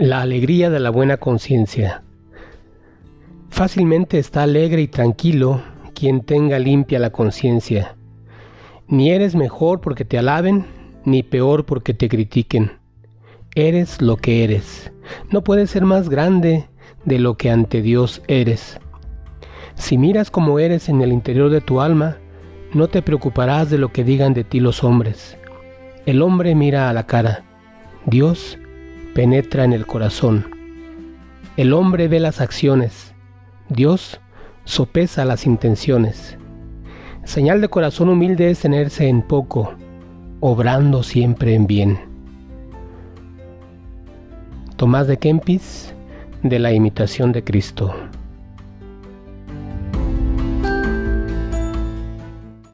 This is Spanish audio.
La alegría de la buena conciencia. Fácilmente está alegre y tranquilo quien tenga limpia la conciencia. Ni eres mejor porque te alaben, ni peor porque te critiquen. Eres lo que eres. No puedes ser más grande de lo que ante Dios eres. Si miras como eres en el interior de tu alma, no te preocuparás de lo que digan de ti los hombres. El hombre mira a la cara. Dios penetra en el corazón. El hombre ve las acciones, Dios sopesa las intenciones. Señal de corazón humilde es tenerse en poco, obrando siempre en bien. Tomás de Kempis, de la imitación de Cristo.